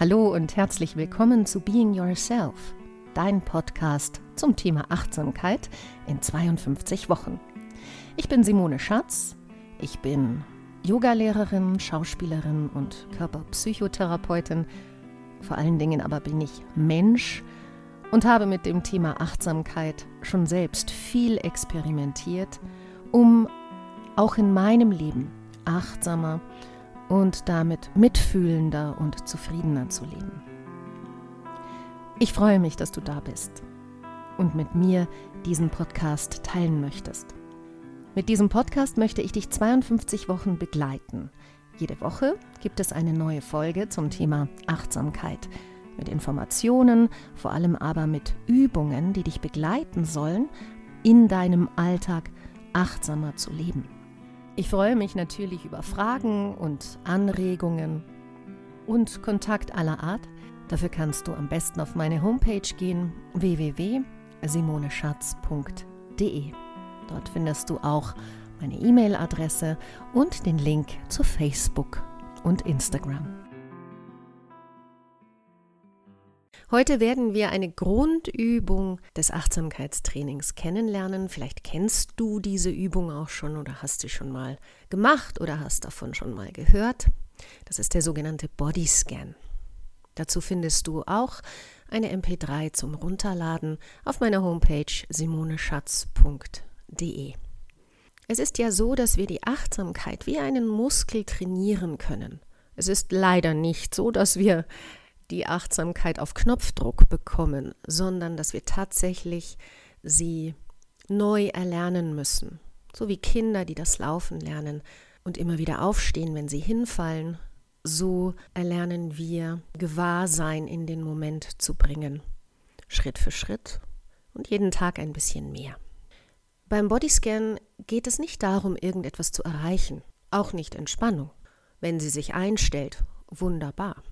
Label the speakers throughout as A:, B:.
A: Hallo und herzlich willkommen zu Being Yourself, dein Podcast zum Thema Achtsamkeit in 52 Wochen. Ich bin Simone Schatz, ich bin Yogalehrerin, Schauspielerin und Körperpsychotherapeutin. Vor allen Dingen aber bin ich Mensch und habe mit dem Thema Achtsamkeit schon selbst viel experimentiert, um auch in meinem Leben achtsamer und damit mitfühlender und zufriedener zu leben. Ich freue mich, dass du da bist und mit mir diesen Podcast teilen möchtest. Mit diesem Podcast möchte ich dich 52 Wochen begleiten. Jede Woche gibt es eine neue Folge zum Thema Achtsamkeit mit Informationen, vor allem aber mit Übungen, die dich begleiten sollen, in deinem Alltag achtsamer zu leben. Ich freue mich natürlich über Fragen und Anregungen und Kontakt aller Art. Dafür kannst du am besten auf meine Homepage gehen www.simoneschatz.de. Dort findest du auch meine E-Mail-Adresse und den Link zu Facebook und Instagram. Heute werden wir eine Grundübung des Achtsamkeitstrainings kennenlernen. Vielleicht kennst du diese Übung auch schon oder hast sie schon mal gemacht oder hast davon schon mal gehört. Das ist der sogenannte Bodyscan. Dazu findest du auch eine MP3 zum Runterladen auf meiner Homepage simoneschatz.de. Es ist ja so, dass wir die Achtsamkeit wie einen Muskel trainieren können. Es ist leider nicht so, dass wir die Achtsamkeit auf Knopfdruck bekommen, sondern dass wir tatsächlich sie neu erlernen müssen. So wie Kinder, die das Laufen lernen und immer wieder aufstehen, wenn sie hinfallen, so erlernen wir Gewahrsein in den Moment zu bringen. Schritt für Schritt und jeden Tag ein bisschen mehr. Beim Bodyscan geht es nicht darum, irgendetwas zu erreichen, auch nicht Entspannung. Wenn sie sich einstellt, wunderbar.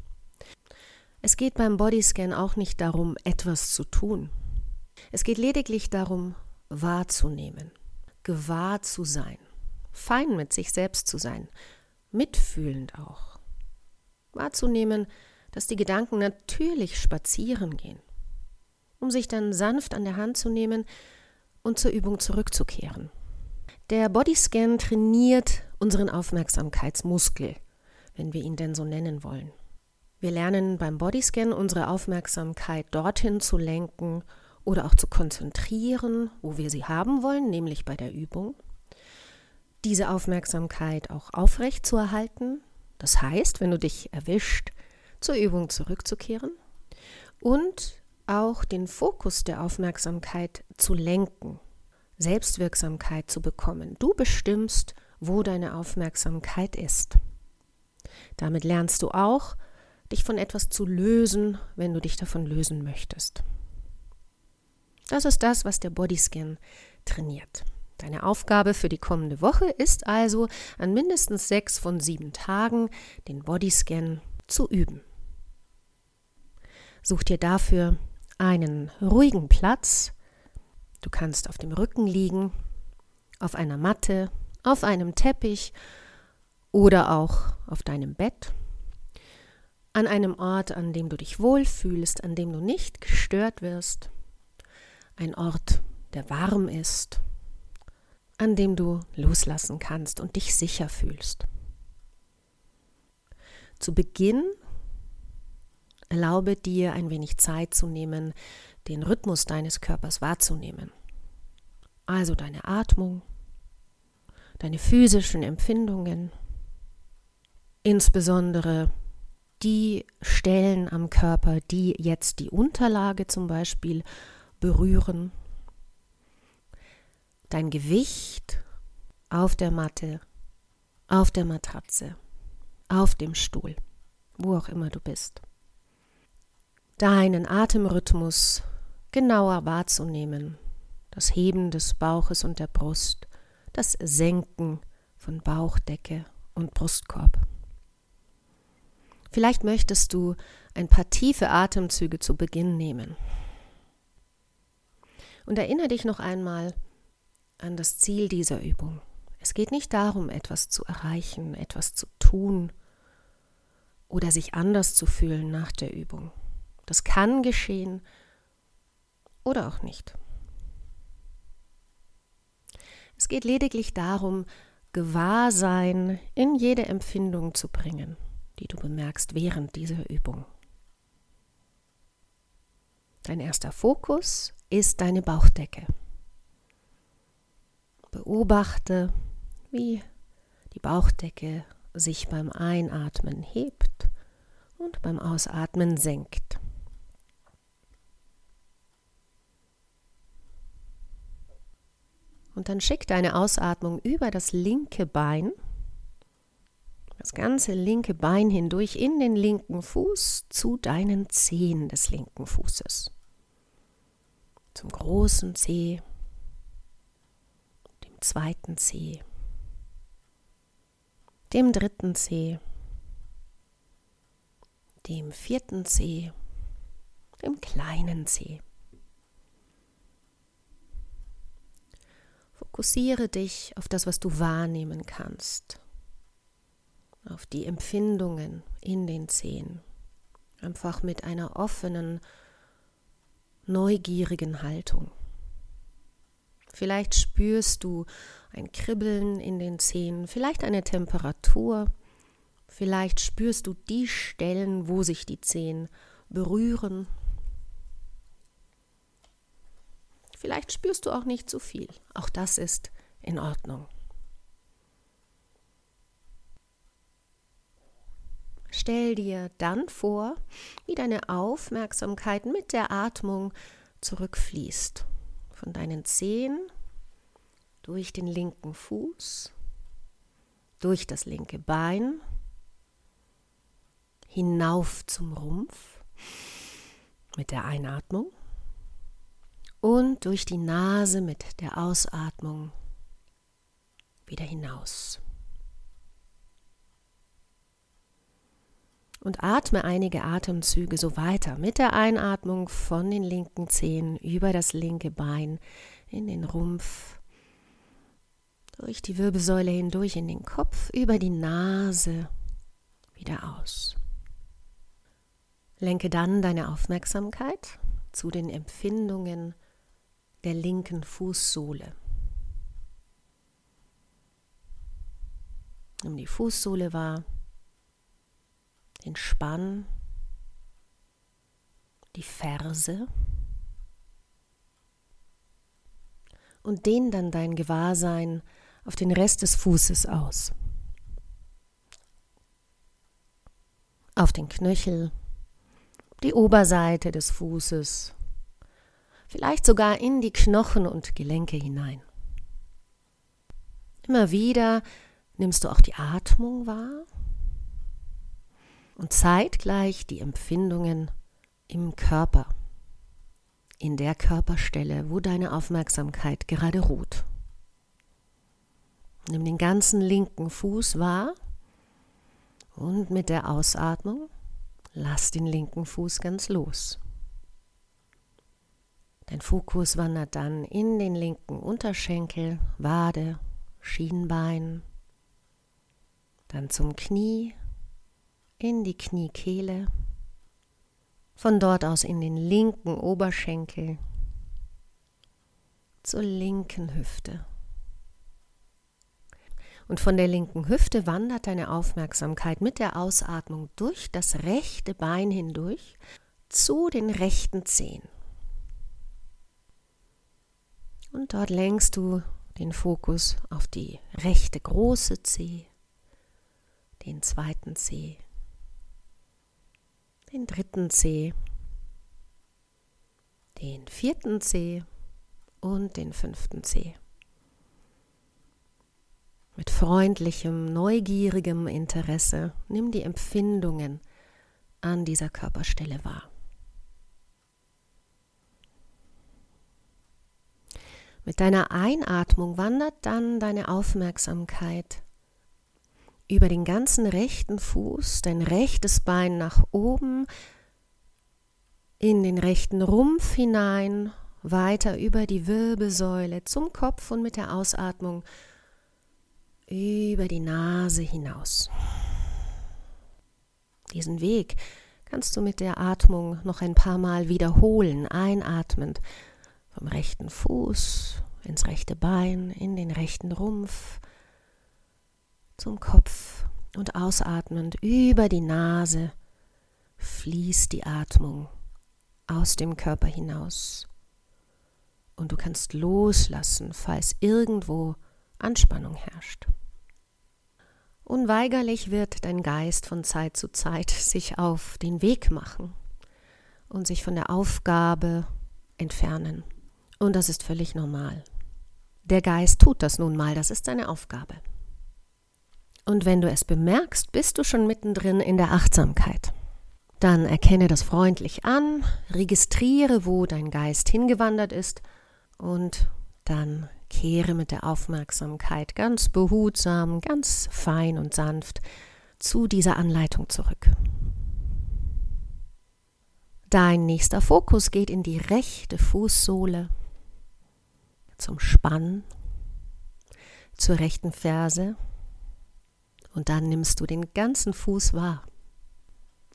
A: Es geht beim Bodyscan auch nicht darum, etwas zu tun. Es geht lediglich darum, wahrzunehmen, gewahr zu sein, fein mit sich selbst zu sein, mitfühlend auch. Wahrzunehmen, dass die Gedanken natürlich spazieren gehen, um sich dann sanft an der Hand zu nehmen und zur Übung zurückzukehren. Der Bodyscan trainiert unseren Aufmerksamkeitsmuskel, wenn wir ihn denn so nennen wollen. Wir lernen beim Bodyscan unsere Aufmerksamkeit dorthin zu lenken oder auch zu konzentrieren, wo wir sie haben wollen, nämlich bei der Übung. Diese Aufmerksamkeit auch aufrecht zu erhalten, das heißt, wenn du dich erwischt, zur Übung zurückzukehren und auch den Fokus der Aufmerksamkeit zu lenken, Selbstwirksamkeit zu bekommen. Du bestimmst, wo deine Aufmerksamkeit ist. Damit lernst du auch, dich von etwas zu lösen, wenn du dich davon lösen möchtest. Das ist das, was der Bodyscan trainiert. Deine Aufgabe für die kommende Woche ist also, an mindestens sechs von sieben Tagen den Bodyscan zu üben. Such dir dafür einen ruhigen Platz. Du kannst auf dem Rücken liegen, auf einer Matte, auf einem Teppich oder auch auf deinem Bett an einem Ort, an dem du dich wohlfühlst, an dem du nicht gestört wirst, ein Ort, der warm ist, an dem du loslassen kannst und dich sicher fühlst. Zu Beginn erlaube dir ein wenig Zeit zu nehmen, den Rhythmus deines Körpers wahrzunehmen. Also deine Atmung, deine physischen Empfindungen, insbesondere die Stellen am Körper, die jetzt die Unterlage zum Beispiel berühren. Dein Gewicht auf der Matte, auf der Matratze, auf dem Stuhl, wo auch immer du bist. Deinen Atemrhythmus genauer wahrzunehmen, das Heben des Bauches und der Brust, das Senken von Bauchdecke und Brustkorb. Vielleicht möchtest du ein paar tiefe Atemzüge zu Beginn nehmen. Und erinnere dich noch einmal an das Ziel dieser Übung. Es geht nicht darum, etwas zu erreichen, etwas zu tun, oder sich anders zu fühlen nach der Übung. Das kann geschehen oder auch nicht. Es geht lediglich darum, Gewahrsein in jede Empfindung zu bringen, die du bemerkst während dieser Übung. Dein erster Fokus ist deine Bauchdecke. Beobachte, wie die Bauchdecke sich beim Einatmen hebt und beim Ausatmen senkt. Und dann schick deine Ausatmung über das linke Bein, das ganze linke Bein hindurch in den linken Fuß zu deinen Zehen des linken Fußes. Zum großen Zeh, dem zweiten Zeh, dem dritten Zeh, dem vierten Zeh, dem kleinen Zeh. Fokussiere dich auf das, was du wahrnehmen kannst, auf die Empfindungen in den Zehen. Einfach mit einer offenen, neugierigen Haltung. Vielleicht spürst du ein Kribbeln in den Zehen, vielleicht eine Temperatur, vielleicht spürst du die Stellen, wo sich die Zehen berühren Vielleicht spürst du auch nicht zu viel. Auch das ist in Ordnung. Stell dir dann vor, wie deine Aufmerksamkeit mit der Atmung zurückfließt. Von deinen Zehen durch den linken Fuß, durch das linke Bein, hinauf zum Rumpf mit der Einatmung und durch die Nase mit der Ausatmung wieder hinaus. Und atme einige Atemzüge so weiter mit der Einatmung von den linken Zehen über das linke Bein in den Rumpf, durch die Wirbelsäule hindurch in den Kopf, über die Nase wieder aus. Lenke dann deine Aufmerksamkeit zu den Empfindungen der linken Fußsohle. Nimm die Fußsohle wahr, den Spann, die Ferse und dehn dann dein Gewahrsein auf den Rest des Fußes aus. Auf den Knöchel, die Oberseite des Fußes, vielleicht sogar in die Knochen und Gelenke hinein. Immer wieder nimmst du auch die Atmung wahr und zeitgleich die Empfindungen im Körper, in der Körperstelle, wo deine Aufmerksamkeit gerade ruht. Nimm den ganzen linken Fuß wahr und mit der Ausatmung lass den linken Fuß ganz los. Dein Fokus wandert dann in den linken Unterschenkel, Wade, Schienbein, dann zum Knie, in die Kniekehle, von dort aus in den linken Oberschenkel, zur linken Hüfte. Und von der linken Hüfte wandert deine Aufmerksamkeit mit der Ausatmung durch das rechte Bein hindurch zu den rechten Zehen. Und dort lenkst du den Fokus auf die rechte große Zeh, den zweiten Zeh, den dritten Zeh, den vierten Zeh und den fünften Zeh. Mit freundlichem, neugierigem Interesse nimm die Empfindungen an dieser Körperstelle wahr. Mit deiner Einatmung wandert dann deine Aufmerksamkeit über den ganzen rechten Fuß, dein rechtes Bein nach oben, in den rechten Rumpf hinein, weiter über die Wirbelsäule zum Kopf und mit der Ausatmung über die Nase hinaus. Diesen Weg kannst du mit der Atmung noch ein paar Mal wiederholen, einatmend vom rechten Fuß ins rechte Bein, in den rechten Rumpf, zum Kopf und ausatmend über die Nase fließt die Atmung aus dem Körper hinaus. Und du kannst loslassen, falls irgendwo Anspannung herrscht. Unweigerlich wird dein Geist von Zeit zu Zeit sich auf den Weg machen und sich von der Aufgabe entfernen. Und das ist völlig normal. Der Geist tut das nun mal, das ist seine Aufgabe. Und wenn du es bemerkst, bist du schon mittendrin in der Achtsamkeit. Dann erkenne das freundlich an, registriere, wo dein Geist hingewandert ist und dann kehre mit der Aufmerksamkeit ganz behutsam, ganz fein und sanft zu dieser Anleitung zurück. Dein nächster Fokus geht in die rechte Fußsohle zum Spann, zur rechten Ferse und dann nimmst du den ganzen Fuß wahr.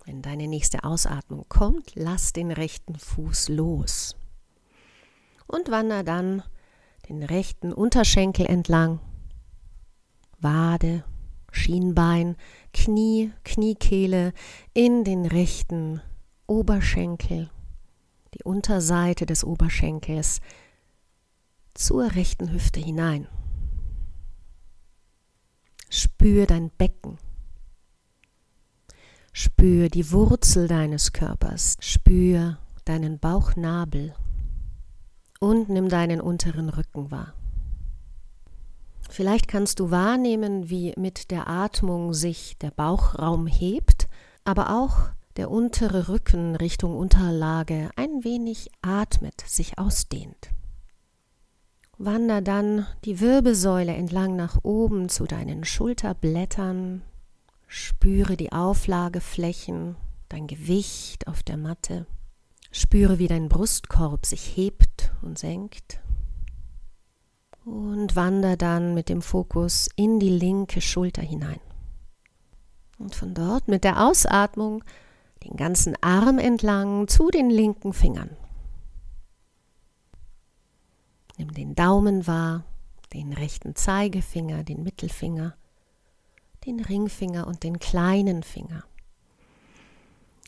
A: Wenn deine nächste Ausatmung kommt, lass den rechten Fuß los und wander dann den rechten Unterschenkel entlang, Wade, Schienbein, Knie, Kniekehle in den rechten Oberschenkel, die Unterseite des Oberschenkels zur rechten Hüfte hinein. Spür dein Becken. Spür die Wurzel deines Körpers. Spür deinen Bauchnabel und nimm deinen unteren Rücken wahr. Vielleicht kannst du wahrnehmen, wie mit der Atmung sich der Bauchraum hebt, aber auch der untere Rücken Richtung Unterlage ein wenig atmet, sich ausdehnt. Wander dann die Wirbelsäule entlang nach oben zu deinen Schulterblättern, spüre die Auflageflächen, dein Gewicht auf der Matte. Spüre, wie dein Brustkorb sich hebt und senkt. Und wander dann mit dem Fokus in die linke Schulter hinein. Und von dort mit der Ausatmung den ganzen Arm entlang zu den linken Fingern. Nimm den Daumen wahr, den rechten Zeigefinger, den Mittelfinger, den Ringfinger und den kleinen Finger.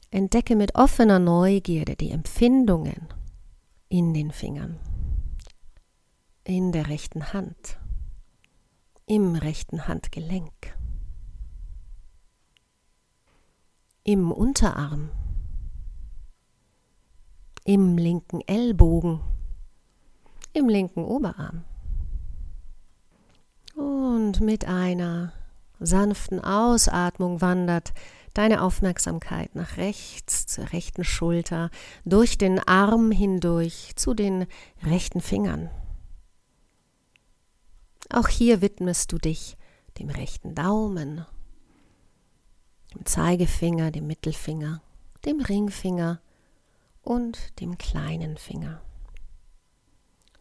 A: Entdecke mit offener Neugierde die Empfindungen in den Fingern, in der rechten Hand, im rechten Handgelenk, im Unterarm, im linken Ellbogen, im linken Oberarm. Und mit einer sanften Ausatmung wandert deine Aufmerksamkeit nach rechts zur rechten Schulter, durch den Arm hindurch zu den rechten Fingern. Auch hier widmest du dich dem rechten Daumen, dem Zeigefinger, dem Mittelfinger, dem Ringfinger und dem kleinen Finger.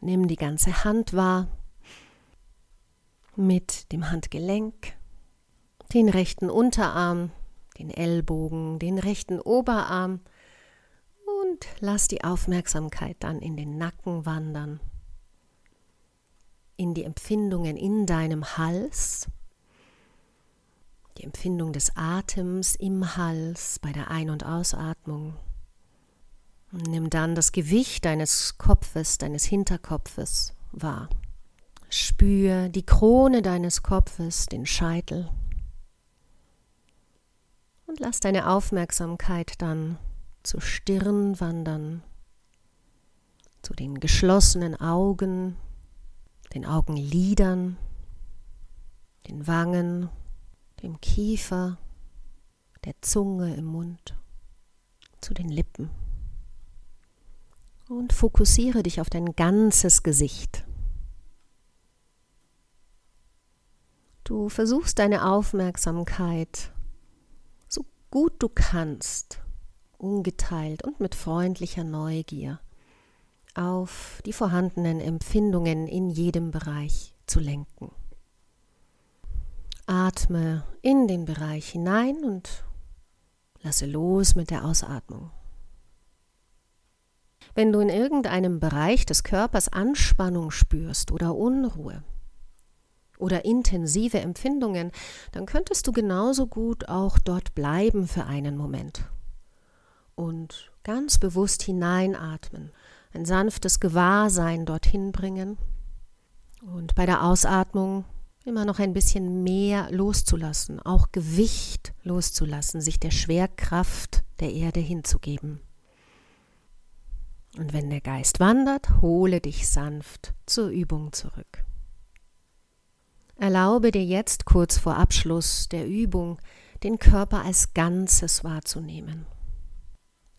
A: Nimm die ganze Hand wahr. Mit dem Handgelenk, den rechten Unterarm, den Ellbogen, den rechten Oberarm und lass die Aufmerksamkeit dann in den Nacken wandern, in die Empfindungen in deinem Hals, die Empfindung des Atems im Hals bei der Ein- und Ausatmung. Nimm dann das Gewicht deines Kopfes, deines Hinterkopfes wahr. Spür die Krone deines Kopfes, den Scheitel und lass deine Aufmerksamkeit dann zur Stirn wandern, zu den geschlossenen Augen, den Augenlidern, den Wangen, dem Kiefer, der Zunge im Mund, zu den Lippen. Und fokussiere dich auf dein ganzes Gesicht. Du versuchst deine Aufmerksamkeit gut du kannst, ungeteilt und mit freundlicher Neugier auf die vorhandenen Empfindungen in jedem Bereich zu lenken. Atme in den Bereich hinein und Lasse los mit der Ausatmung. Wenn du in irgendeinem Bereich des Körpers Anspannung spürst oder Unruhe oder intensive Empfindungen, dann könntest du genauso gut auch dort bleiben für einen Moment und ganz bewusst hineinatmen, ein sanftes Gewahrsein dorthin bringen und bei der Ausatmung immer noch ein bisschen mehr loszulassen, auch Gewicht loszulassen, sich der Schwerkraft der Erde hinzugeben. Und wenn der Geist wandert, hole dich sanft zur Übung zurück. Erlaube dir jetzt kurz vor Abschluss der Übung, den Körper als Ganzes wahrzunehmen,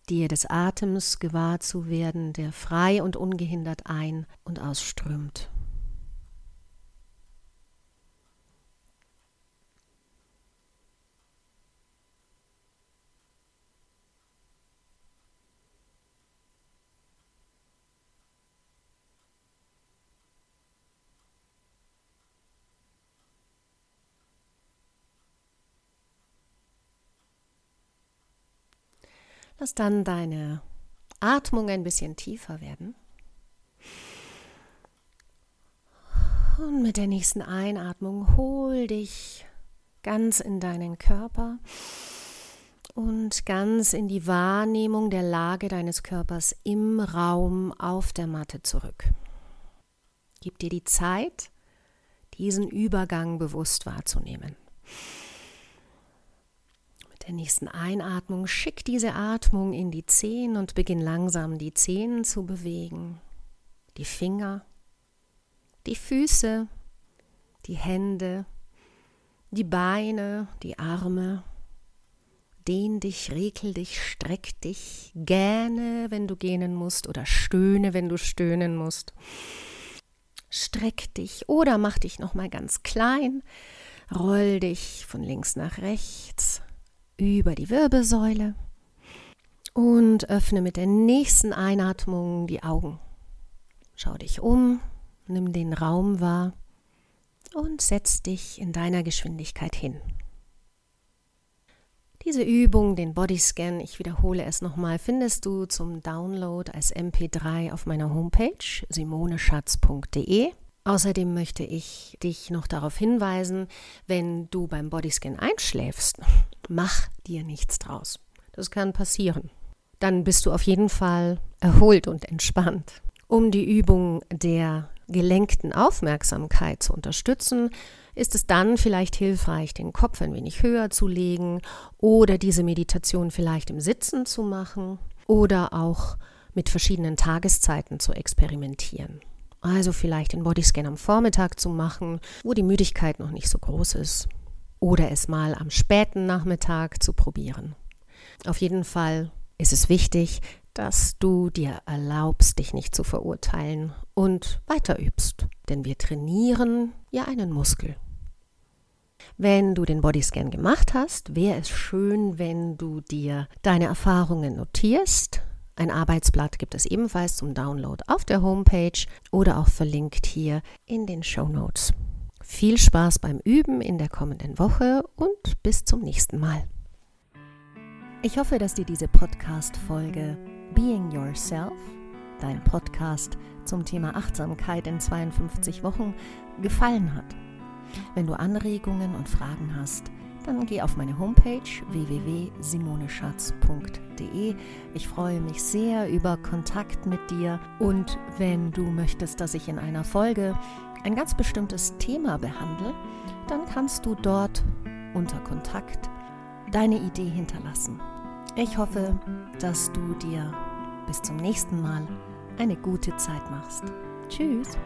A: dir des Atems gewahr zu werden, der frei und ungehindert ein- und ausströmt. Lass dann deine Atmung ein bisschen tiefer werden. Und mit der nächsten Einatmung hol dich ganz in deinen Körper und ganz in die Wahrnehmung der Lage deines Körpers im Raum auf der Matte zurück. Gib dir die Zeit, diesen Übergang bewusst wahrzunehmen der nächsten Einatmung. Schick diese Atmung in die Zehen und beginn langsam die Zehen zu bewegen, die Finger, die Füße, die Hände, die Beine, die Arme. Dehn dich, rekel dich, streck dich, gähne, wenn du gähnen musst oder stöhne, wenn du stöhnen musst. Streck dich oder mach dich noch mal ganz klein, roll dich von links nach rechts, über die Wirbelsäule und öffne mit der nächsten Einatmung die Augen. Schau dich um, nimm den Raum wahr und setz dich in deiner Geschwindigkeit hin. Diese Übung, den Bodyscan, ich wiederhole es nochmal, findest du zum Download als MP3 auf meiner Homepage simoneschatz.de. Außerdem möchte ich dich noch darauf hinweisen, wenn du beim Bodyscan einschläfst, mach dir nichts draus. Das kann passieren. Dann bist du auf jeden Fall erholt und entspannt. Um die Übung der gelenkten Aufmerksamkeit zu unterstützen, ist es dann vielleicht hilfreich, den Kopf ein wenig höher zu legen oder diese Meditation vielleicht im Sitzen zu machen oder auch mit verschiedenen Tageszeiten zu experimentieren. Also vielleicht den Bodyscan am Vormittag zu machen, wo die Müdigkeit noch nicht so groß ist. Oder es mal am späten Nachmittag zu probieren. Auf jeden Fall ist es wichtig, dass du dir erlaubst, dich nicht zu verurteilen und weiter übst. Denn wir trainieren ja einen Muskel. Wenn du den Bodyscan gemacht hast, wäre es schön, wenn du dir deine Erfahrungen notierst ein Arbeitsblatt gibt es ebenfalls zum Download auf der Homepage oder auch verlinkt hier in den Show Notes. Viel Spaß beim Üben in der kommenden Woche und bis zum nächsten Mal. Ich hoffe, dass dir diese Podcast-Folge Being Yourself, dein Podcast zum Thema Achtsamkeit in 52 Wochen, gefallen hat. Wenn du Anregungen und Fragen hast, dann geh auf meine Homepage www.simoneschatz.de. Ich freue mich sehr über Kontakt mit dir und wenn du möchtest, dass ich in einer Folge ein ganz bestimmtes Thema behandle, dann kannst du dort unter Kontakt deine Idee hinterlassen. Ich hoffe, dass du dir bis zum nächsten Mal eine gute Zeit machst. Tschüss.